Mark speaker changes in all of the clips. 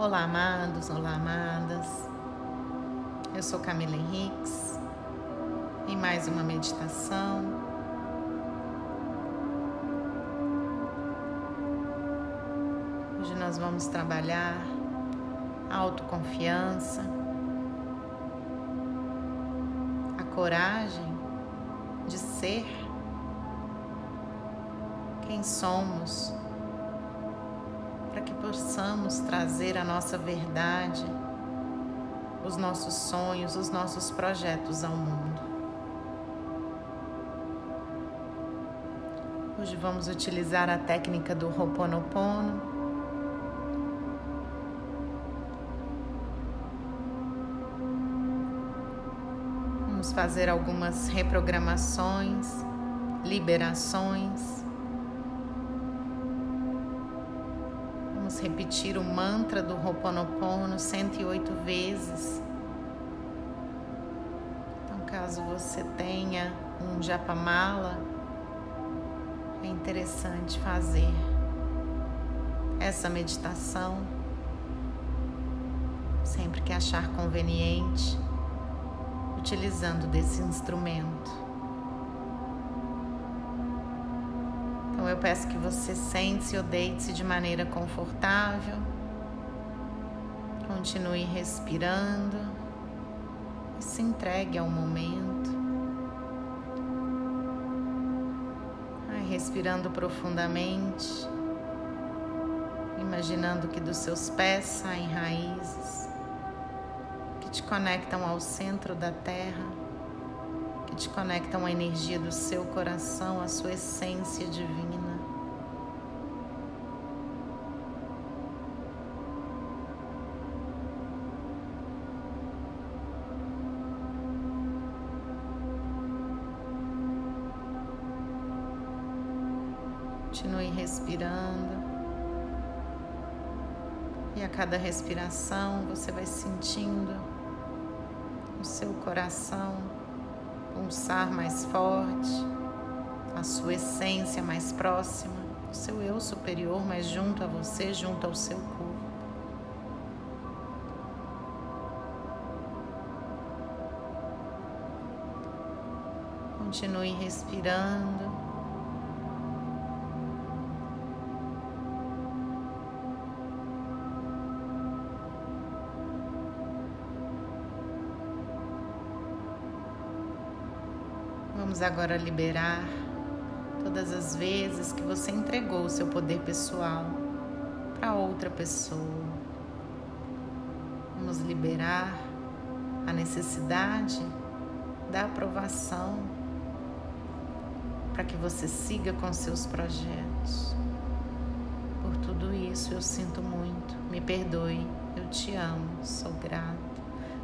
Speaker 1: Olá, amados, olá, amadas. Eu sou Camila Henriques em mais uma meditação. Hoje nós vamos trabalhar a autoconfiança, a coragem de ser quem somos para que possamos trazer a nossa verdade, os nossos sonhos, os nossos projetos ao mundo. Hoje vamos utilizar a técnica do Ho'oponopono. Vamos fazer algumas reprogramações, liberações. Repetir o mantra do Ho'oponopono 108 vezes. Então, caso você tenha um japamala, é interessante fazer essa meditação sempre que achar conveniente, utilizando desse instrumento. Eu peço que você sente-se ou deite-se de maneira confortável. Continue respirando e se entregue ao momento. Respirando profundamente, imaginando que dos seus pés saem raízes que te conectam ao centro da terra que te conectam à energia do seu coração, à sua essência divina. Continue respirando. E a cada respiração você vai sentindo o seu coração pulsar mais forte, a sua essência mais próxima, o seu eu superior mais junto a você, junto ao seu corpo. Continue respirando. Vamos agora liberar todas as vezes que você entregou o seu poder pessoal para outra pessoa. Vamos liberar a necessidade da aprovação para que você siga com seus projetos. Por tudo isso eu sinto muito, me perdoe, eu te amo, sou grato.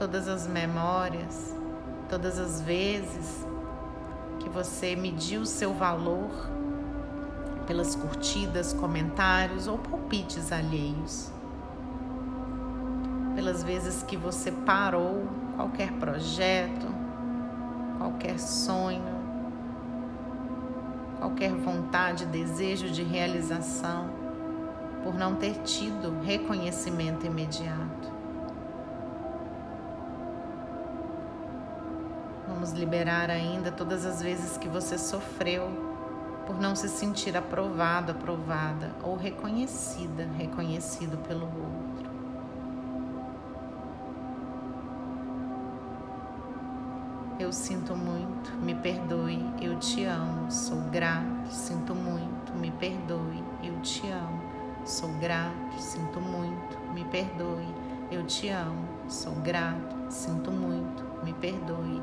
Speaker 1: todas as memórias, todas as vezes que você mediu seu valor pelas curtidas, comentários ou palpites alheios. Pelas vezes que você parou qualquer projeto, qualquer sonho, qualquer vontade, desejo de realização, por não ter tido reconhecimento imediato. Vamos liberar ainda todas as vezes que você sofreu por não se sentir aprovado, aprovada ou reconhecida, reconhecido pelo outro. eu sinto muito, me perdoe, eu te amo, sou grato, sinto muito, me perdoe, eu te amo, sou grato, sinto muito, me perdoe, eu te amo, sou grato, sinto muito, me perdoe,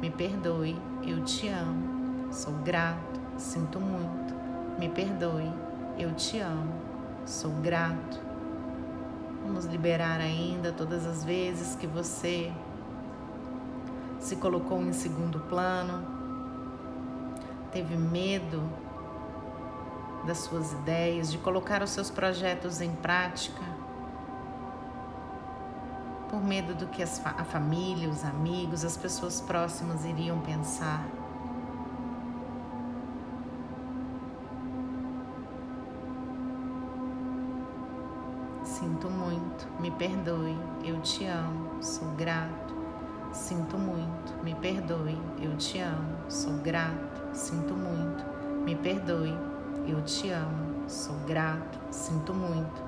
Speaker 1: me perdoe. Eu te amo, sou grato, sinto muito, me perdoe. Eu te amo, sou grato. Vamos liberar ainda todas as vezes que você se colocou em segundo plano, teve medo das suas ideias, de colocar os seus projetos em prática, por medo do que as, a família, os amigos, as pessoas próximas iriam pensar. Sinto muito, me perdoe, eu te amo, sou grato. Sinto muito, me perdoe, eu te amo, sou grato. Sinto muito, me perdoe, eu te amo, sou grato. Sinto muito,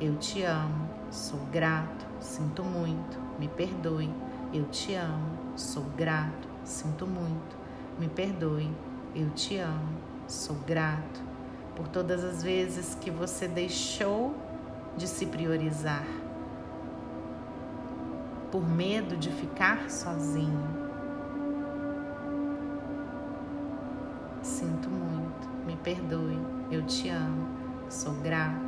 Speaker 1: Eu te amo, sou grato, sinto muito, me perdoe. Eu te amo, sou grato, sinto muito, me perdoe. Eu te amo, sou grato por todas as vezes que você deixou de se priorizar por medo de ficar sozinho. Sinto muito, me perdoe, eu te amo, sou grato,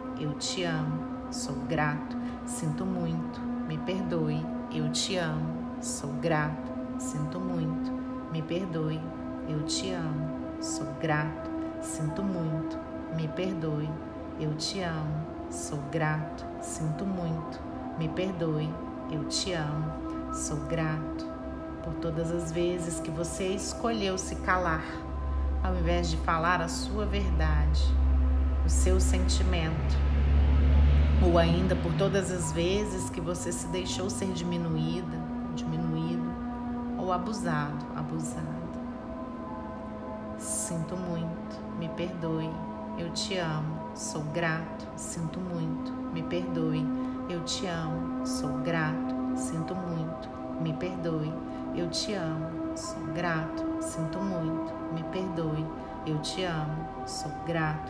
Speaker 1: Eu te amo, sou grato, sinto muito, me perdoe. Eu te amo, sou grato, sinto muito, me perdoe. Eu te amo, sou grato, sinto muito, me perdoe. Eu te amo, sou grato, sinto muito, me perdoe. Eu te amo, sou grato por todas as vezes que você escolheu se calar, ao invés de falar a sua verdade, o seu sentimento, ou ainda por todas as vezes que você se deixou ser diminuída, diminuído, ou abusado, abusada. Sinto muito, me perdoe, eu te amo, sou grato, sinto muito, me perdoe eu te amo, sou grato, sinto muito, me perdoe. Eu te amo, sou grato, sinto muito, me perdoe. Eu te amo, sou grato,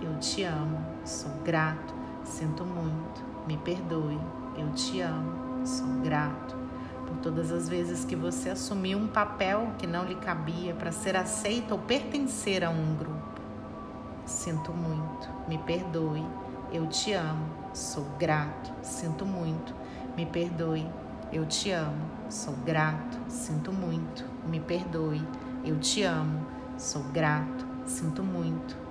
Speaker 1: Eu te amo, sou grato, sinto muito, me perdoe. Eu te amo, sou grato por todas as vezes que você assumiu um papel que não lhe cabia para ser aceito ou pertencer a um grupo. Sinto muito, me perdoe. Eu te amo, sou grato, sinto muito, me perdoe. Eu te amo, sou grato, sinto muito, me perdoe. Eu te amo, sou grato, sinto muito,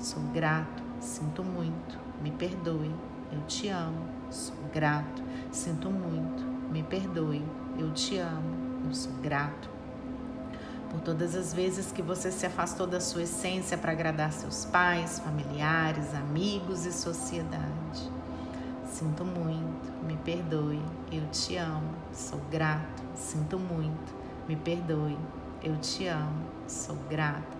Speaker 1: sou grato, sinto muito, me perdoe, eu te amo, sou grato, sinto muito, me perdoe, eu te amo, eu sou grato. Por todas as vezes que você se afastou da sua essência para agradar seus pais, familiares, amigos e sociedade. Sinto muito, me perdoe, eu te amo, sou grato, sinto muito, me perdoe, eu te amo, sou grato,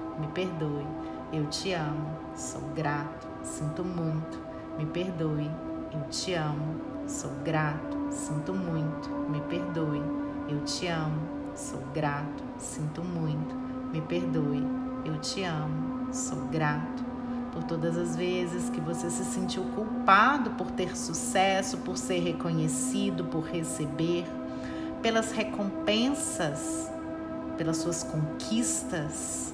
Speaker 1: me perdoe, eu te amo, sou grato, sinto muito, me perdoe, eu te amo, sou grato, sinto muito, me perdoe, eu te amo, sou grato, sinto muito, me perdoe, eu te amo, sou grato. Por todas as vezes que você se sentiu culpado por ter sucesso, por ser reconhecido, por receber, pelas recompensas, pelas suas conquistas.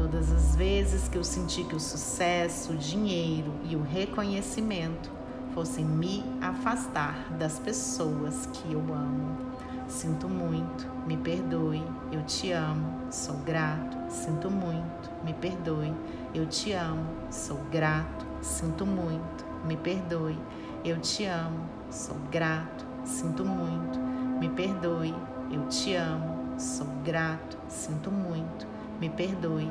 Speaker 1: todas as vezes que eu senti que o sucesso, o dinheiro e o reconhecimento fossem me afastar das pessoas que eu amo. Sinto muito, me perdoe, eu te amo, sou grato, sinto muito, me perdoe, eu te amo, sou grato, sinto muito, me perdoe, eu te amo, sou grato, sinto muito, me perdoe, eu te amo, sou grato, sinto muito, me perdoe,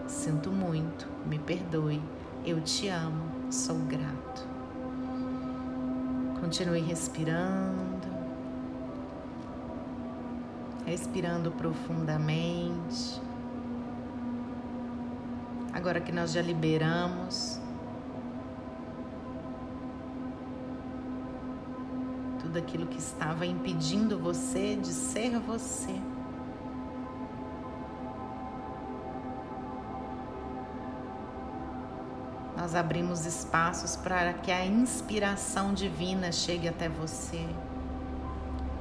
Speaker 1: sinto muito, me perdoe, eu te amo, sou grato. Continue respirando, respirando profundamente. Agora que nós já liberamos tudo aquilo que estava impedindo você de ser você. Nós abrimos espaços para que a inspiração divina chegue até você,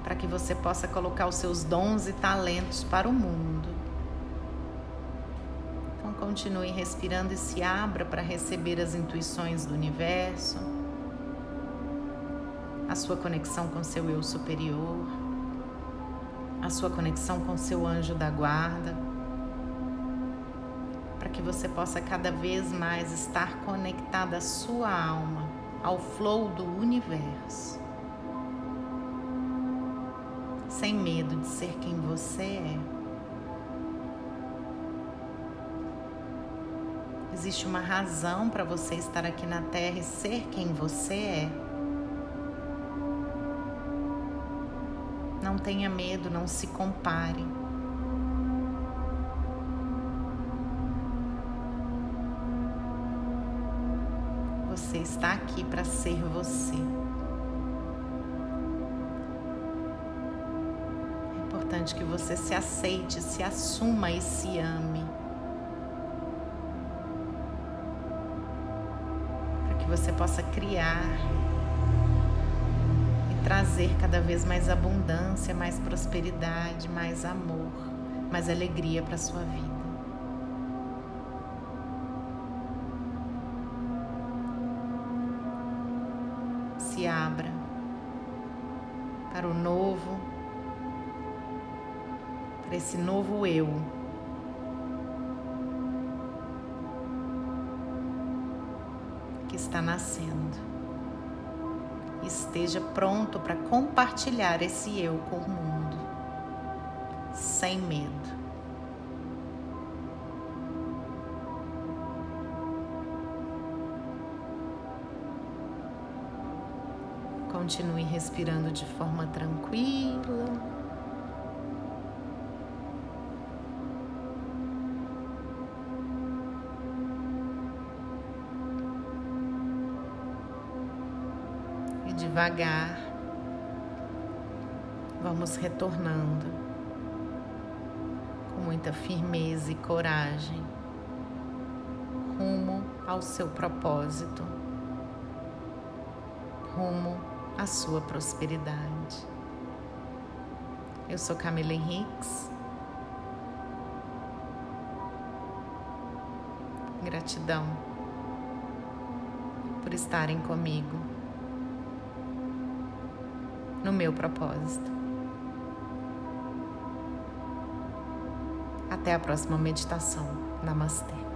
Speaker 1: para que você possa colocar os seus dons e talentos para o mundo. Então, continue respirando e se abra para receber as intuições do universo a sua conexão com seu eu superior, a sua conexão com seu anjo da guarda, que você possa cada vez mais estar conectada à sua alma, ao flow do universo. sem medo de ser quem você é. Existe uma razão para você estar aqui na Terra e ser quem você é. Não tenha medo, não se compare. Você está aqui para ser você. É importante que você se aceite, se assuma e se ame. Para que você possa criar e trazer cada vez mais abundância, mais prosperidade, mais amor, mais alegria para sua vida. Para o novo, para esse novo eu. Que está nascendo. Esteja pronto para compartilhar esse eu com o mundo, sem medo. Continue respirando de forma tranquila. E devagar, vamos retornando com muita firmeza e coragem rumo ao seu propósito, rumo a sua prosperidade. Eu sou Camila Henriques. Gratidão por estarem comigo no meu propósito. Até a próxima meditação. Namastê.